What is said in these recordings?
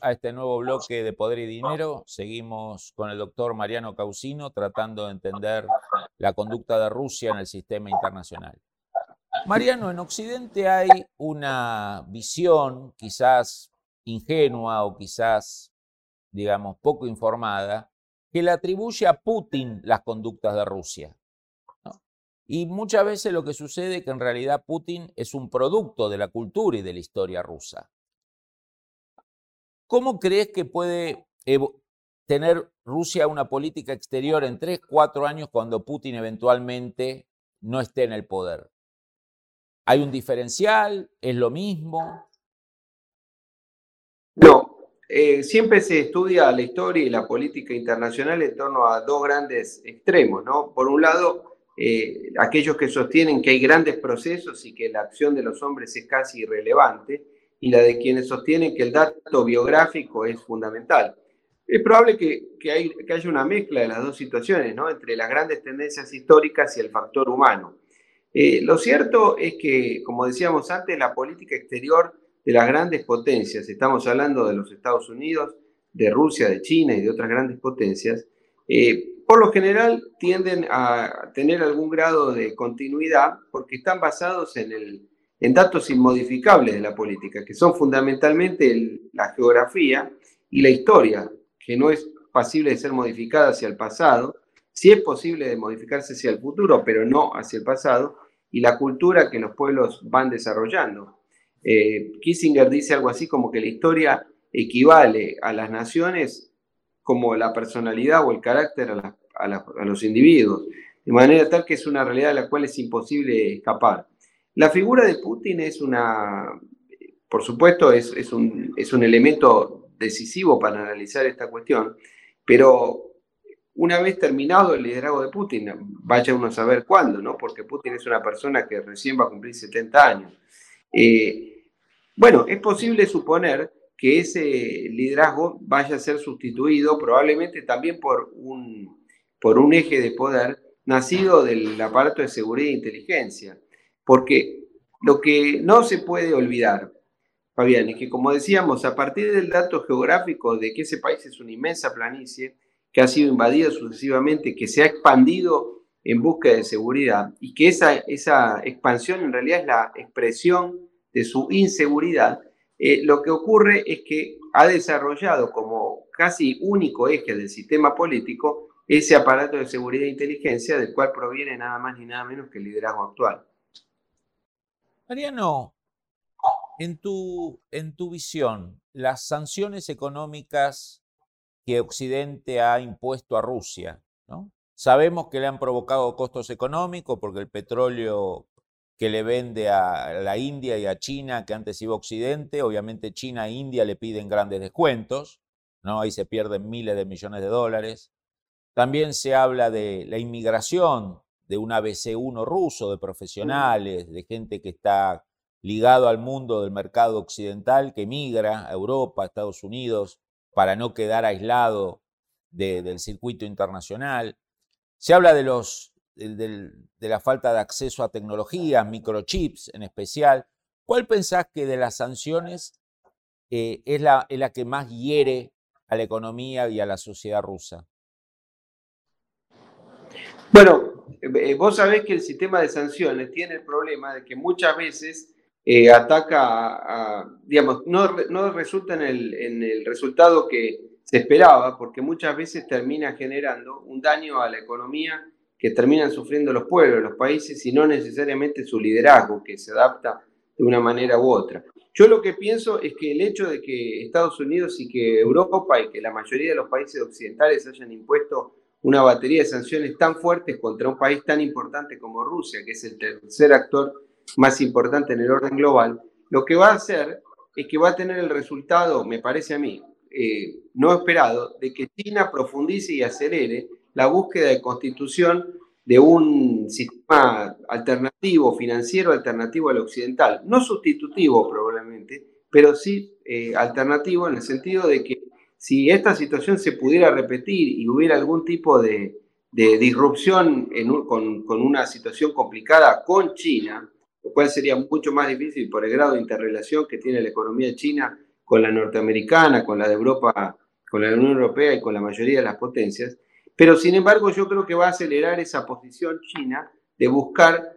A este nuevo bloque de Poder y Dinero. Seguimos con el doctor Mariano Causino tratando de entender la conducta de Rusia en el sistema internacional. Mariano, en Occidente hay una visión quizás ingenua o quizás, digamos, poco informada, que le atribuye a Putin las conductas de Rusia. Y muchas veces lo que sucede es que en realidad Putin es un producto de la cultura y de la historia rusa. ¿Cómo crees que puede tener Rusia una política exterior en tres, cuatro años cuando Putin eventualmente no esté en el poder? ¿Hay un diferencial? ¿Es lo mismo? No, eh, siempre se estudia la historia y la política internacional en torno a dos grandes extremos, ¿no? Por un lado, eh, aquellos que sostienen que hay grandes procesos y que la acción de los hombres es casi irrelevante, y la de quienes sostienen que el dato biográfico es fundamental. Es probable que, que, haya una mezcla de las dos situaciones, ¿no? entre las grandes tendencias históricas y el factor humano. Eh, lo cierto es que, como decíamos antes, la política exterior de las grandes potencias, estamos hablando de los Estados Unidos, de Rusia, de China y de otras grandes potencias, eh, por lo general tienden a tener algún grado de continuidad porque están basados en el en datos inmodificables de la política, que son fundamentalmente la geografía y la historia, que no es pasible de ser modificada hacia el pasado, sí es posible de modificarse hacia el futuro, pero no hacia el pasado, y la cultura que los pueblos van desarrollando. Eh, Kissinger dice algo así como que la historia equivale a las naciones como la personalidad o el carácter a, a los individuos, de manera tal que es una realidad de la cual es imposible escapar. La figura de Putin es una, por supuesto, es, un, es un elemento decisivo para analizar esta cuestión, pero una vez terminado el liderazgo de Putin, vaya uno a saber cuándo, ¿no? Porque Putin es una persona que recién va a cumplir 70 años. Eh, bueno, es posible suponer que ese liderazgo vaya a ser sustituido probablemente también por un, por un eje de poder nacido del aparato de seguridad e inteligencia. Porque lo que no se puede olvidar, Fabián, es que como decíamos, a partir del dato geográfico de que ese país es una inmensa planicie, que ha sido invadida sucesivamente, que se ha expandido en busca de seguridad y que esa, esa expansión en realidad es la expresión de su inseguridad, eh, lo que ocurre es que ha desarrollado como casi único eje del sistema político ese aparato de seguridad e inteligencia del cual proviene nada más ni nada menos que el liderazgo actual. Mariano, en tu, en tu visión, las sanciones económicas que Occidente ha impuesto a Rusia, ¿no? Sabemos que le han provocado costos económicos porque el petróleo que le vende a la India y a China, que antes iba a Occidente, obviamente China e India le piden grandes descuentos, ¿no? Ahí se pierden miles de millones de dólares. También se habla de la inmigración de un ABC1 ruso, de profesionales, de gente que está ligado al mundo del mercado occidental, que migra a Europa, a Estados Unidos, para no quedar aislado del circuito internacional. Se habla de, los, de, la falta de acceso a tecnologías, microchips en especial. ¿Cuál pensás que de las sanciones eh, es, la, es la que más hiere a la economía y a la sociedad rusa? Bueno, vos sabés que el sistema de sanciones tiene el problema de que muchas veces eh, ataca a, digamos, no, no resulta en el, en el, resultado que se esperaba, porque muchas veces termina generando un daño a la economía que terminan sufriendo los pueblos, los países, y no necesariamente su liderazgo, que se adapta de una manera u otra. Yo lo que pienso es que el hecho de que Estados Unidos y que Europa y que la mayoría de los países occidentales hayan impuesto una batería de sanciones tan fuertes contra un país tan importante como Rusia, que es el tercer actor más importante en el orden global, lo que va a hacer es que va a tener el resultado, me parece a mí, eh, no esperado de que China profundice y acelere la búsqueda de constitución de un sistema alternativo, financiero alternativo al occidental. No sustitutivo probablemente, pero sí eh, alternativo en el sentido de que si esta situación se pudiera repetir y hubiera algún tipo de, disrupción con, con, una situación complicada con China, lo cual sería mucho más difícil por el grado de interrelación que tiene la economía china con la norteamericana, con la de Europa, con la Unión Europea y con la mayoría de las potencias, pero sin embargo yo creo que va a acelerar esa posición china de buscar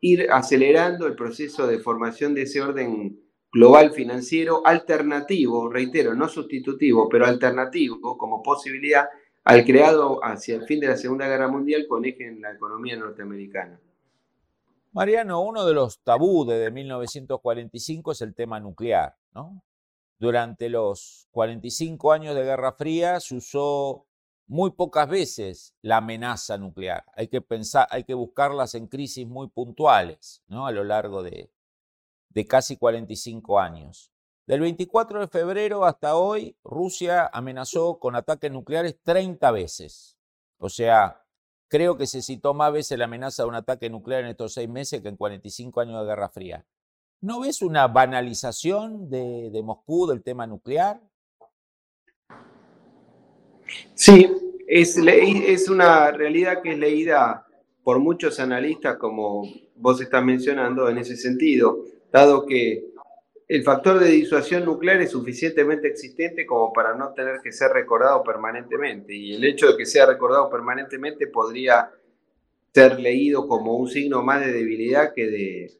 ir acelerando el proceso de formación de ese orden global financiero alternativo, reitero, no sustitutivo, pero alternativo como posibilidad al creado hacia el fin de la Segunda Guerra Mundial con eje en la economía norteamericana. Mariano, uno de los tabú de 1945 es el tema nuclear. ¿no? Durante los 45 años de Guerra Fría se usó muy pocas veces la amenaza nuclear. Hay que pensar, hay que buscarlas en crisis muy puntuales, ¿no? A lo largo de, de casi 45 años. Del 24 de febrero hasta hoy, Rusia amenazó con ataques nucleares 30 veces. O sea, creo que se citó más veces la amenaza de un ataque nuclear en estos seis meses que en 45 años de Guerra Fría. ¿No ves una banalización de, Moscú del tema nuclear? Sí, es, es una realidad que es leída por muchos analistas, como vos estás mencionando, en ese sentido, dado que el factor de disuasión nuclear es suficientemente existente como para no tener que ser recordado permanentemente. Y el hecho de que sea recordado permanentemente podría ser leído como un signo más de debilidad que de,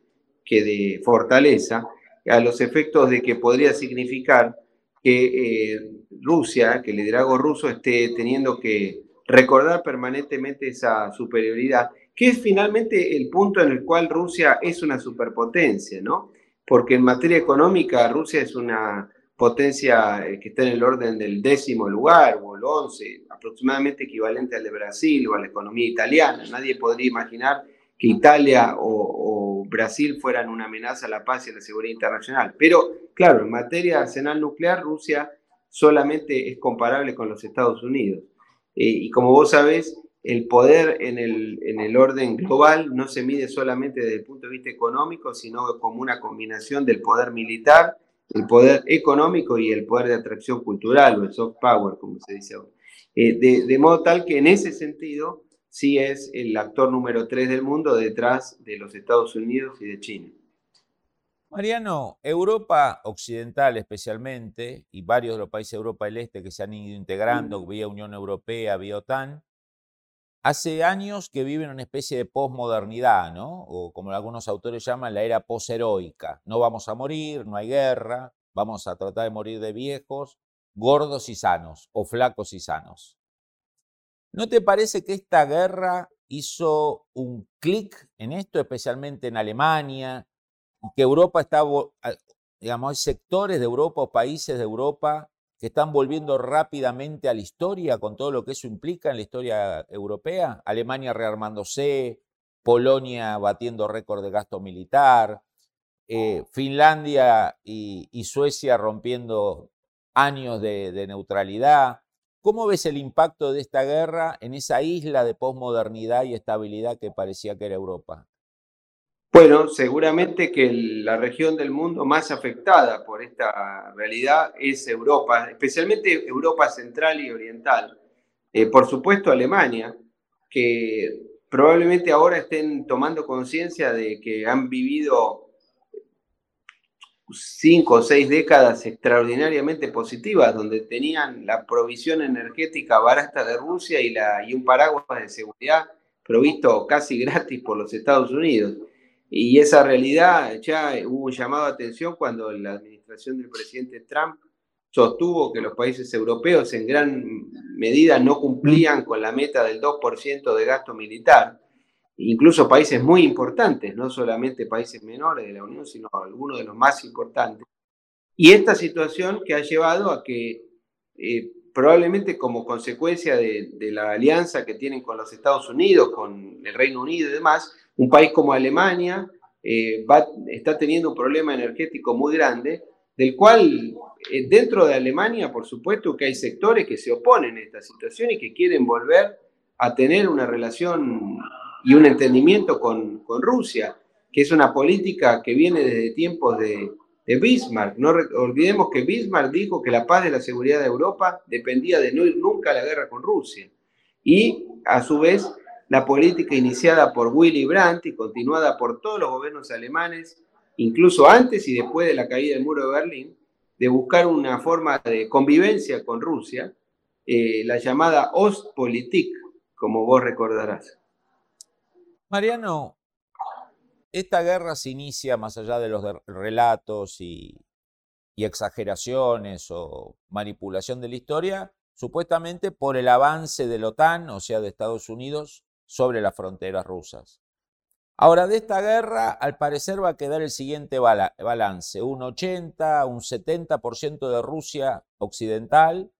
que de fortaleza, a los efectos de que podría significar que eh, Rusia, que el liderazgo ruso esté teniendo que recordar permanentemente esa superioridad, que es finalmente el punto en el cual Rusia es una superpotencia, ¿no? Porque en materia económica Rusia es una potencia eh, que está en el orden del décimo lugar o el once, aproximadamente equivalente al de Brasil o a la economía italiana. Nadie podría imaginar que Italia o, o Brasil fueran una amenaza a la paz y a la seguridad internacional. Pero, claro, en materia de arsenal nuclear, Rusia solamente es comparable con los Estados Unidos. Eh, y como vos sabés, el poder en el, en el orden global no se mide solamente desde el punto de vista económico, sino como una combinación del poder militar, el poder económico y el poder de atracción cultural o el soft power, como se dice ahora. Eh, de, de, modo tal que en ese sentido sí es el actor número tres del mundo detrás de los Estados Unidos y de China. Mariano, Europa Occidental especialmente, y varios de los países de Europa del Este que se han ido integrando vía Unión Europea, vía OTAN, hace años que viven una especie de posmodernidad, ¿no? O como algunos autores llaman, la era posheroica. No vamos a morir, no hay guerra, vamos a tratar de morir de viejos, gordos y sanos, o flacos y sanos. ¿No te parece que esta guerra hizo un clic en esto, especialmente en Alemania, que Europa está, digamos, hay sectores de Europa o países de Europa que están volviendo rápidamente a la historia con todo lo que eso implica en la historia europea. Alemania rearmándose, Polonia batiendo récord de gasto militar, eh, Finlandia y, Suecia rompiendo años de, de, neutralidad. ¿Cómo ves el impacto de esta guerra en esa isla de posmodernidad y estabilidad que parecía que era Europa? Bueno, seguramente que la región del mundo más afectada por esta realidad es Europa, especialmente Europa central y oriental. Eh, por supuesto, Alemania, que probablemente ahora estén tomando conciencia de que han vivido cinco o seis décadas extraordinariamente positivas, donde tenían la provisión energética barata de Rusia y, la, y un paraguas de seguridad provisto casi gratis por los Estados Unidos. Y esa realidad ya hubo un llamado de atención cuando la administración del presidente Trump sostuvo que los países europeos en gran medida no cumplían con la meta del 2% de gasto militar, incluso países muy importantes, no solamente países menores de la Unión, sino algunos de los más importantes. Y esta situación que ha llevado a que eh, probablemente como consecuencia de, de la alianza que tienen con los Estados Unidos, con el Reino Unido y demás, un país como Alemania eh, está teniendo un problema energético muy grande del cual eh, dentro de Alemania, por supuesto que hay sectores que se oponen a esta situación y que quieren volver a tener una relación y un entendimiento con, con Rusia, que es una política que viene desde tiempos de, de Bismarck. No olvidemos que Bismarck dijo que la paz y la seguridad de Europa dependía de no ir nunca a la guerra con Rusia. Y a su vez, la política iniciada por Willy Brandt y continuada por todos los gobiernos alemanes, incluso antes y después de la caída del muro de Berlín, de buscar una forma de convivencia con Rusia, eh, la llamada Ostpolitik, como vos recordarás. Mariano, esta guerra se inicia más allá de los relatos y, exageraciones o manipulación de la historia, supuestamente por el avance de la OTAN, o sea, de Estados Unidos, sobre las fronteras rusas. Ahora, de esta guerra, al parecer va a quedar el siguiente balance, un 80, un 70% de Rusia occidental,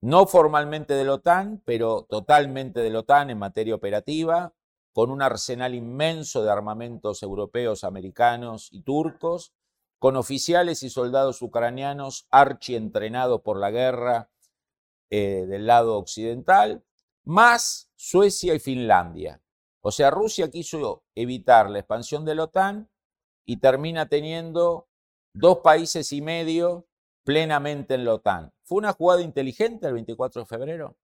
no formalmente de la OTAN, pero totalmente de la OTAN en materia operativa, con un arsenal inmenso de armamentos europeos, americanos y turcos, con oficiales y soldados ucranianos archientrenados por la guerra eh, del lado occidental, más Suecia y Finlandia. O sea, Rusia quiso evitar la expansión de la OTAN y termina teniendo dos países y medio plenamente en la OTAN. ¿Fue una jugada inteligente el 24 de febrero?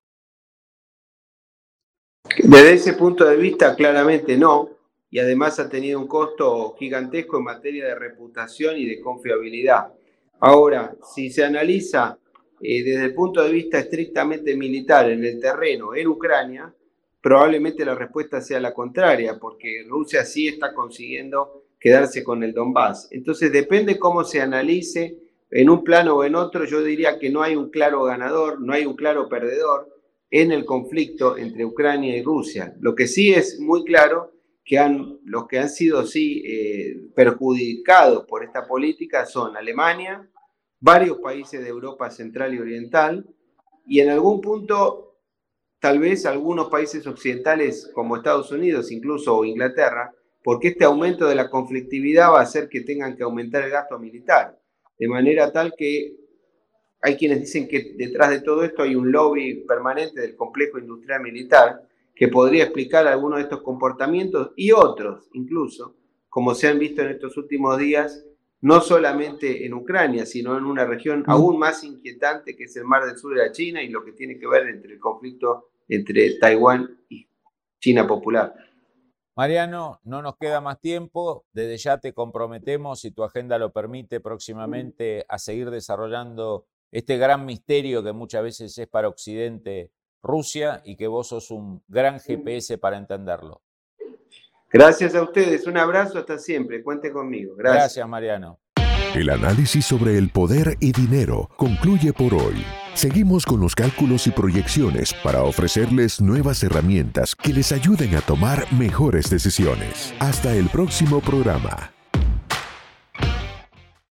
Desde ese punto de vista, claramente no, y además ha tenido un costo gigantesco en materia de reputación y de confiabilidad. Ahora, si se analiza eh, desde el punto de vista estrictamente militar en el terreno en Ucrania, probablemente la respuesta sea la contraria, porque Rusia sí está consiguiendo quedarse con el Donbass. Entonces, depende cómo se analice en un plano o en otro, yo diría que no hay un claro ganador, no hay un claro perdedor en el conflicto entre Ucrania y Rusia. Lo que sí es muy claro que han, los que han sido sí eh, perjudicados por esta política son Alemania, varios países de Europa Central y Oriental, y en algún punto tal vez algunos países occidentales como Estados Unidos incluso Inglaterra, porque este aumento de la conflictividad va a hacer que tengan que aumentar el gasto militar, de manera tal que hay quienes dicen que detrás de todo esto hay un lobby permanente del complejo industrial militar que podría explicar algunos de estos comportamientos y otros incluso, como se han visto en estos últimos días, no solamente en Ucrania, sino en una región mm. aún más inquietante que es el Mar del Sur de la China y lo que tiene que ver entre el conflicto entre Taiwán y China Popular. Mariano, no nos queda más tiempo. Desde ya te comprometemos, si tu agenda lo permite, próximamente a seguir desarrollando este gran misterio que muchas veces es para Occidente Rusia y que vos sos un gran GPS para entenderlo. Gracias a ustedes, un abrazo hasta siempre, cuente conmigo. Gracias. Gracias, Mariano. El análisis sobre el poder y dinero concluye por hoy. Seguimos con los cálculos y proyecciones para ofrecerles nuevas herramientas que les ayuden a tomar mejores decisiones. Hasta el próximo programa.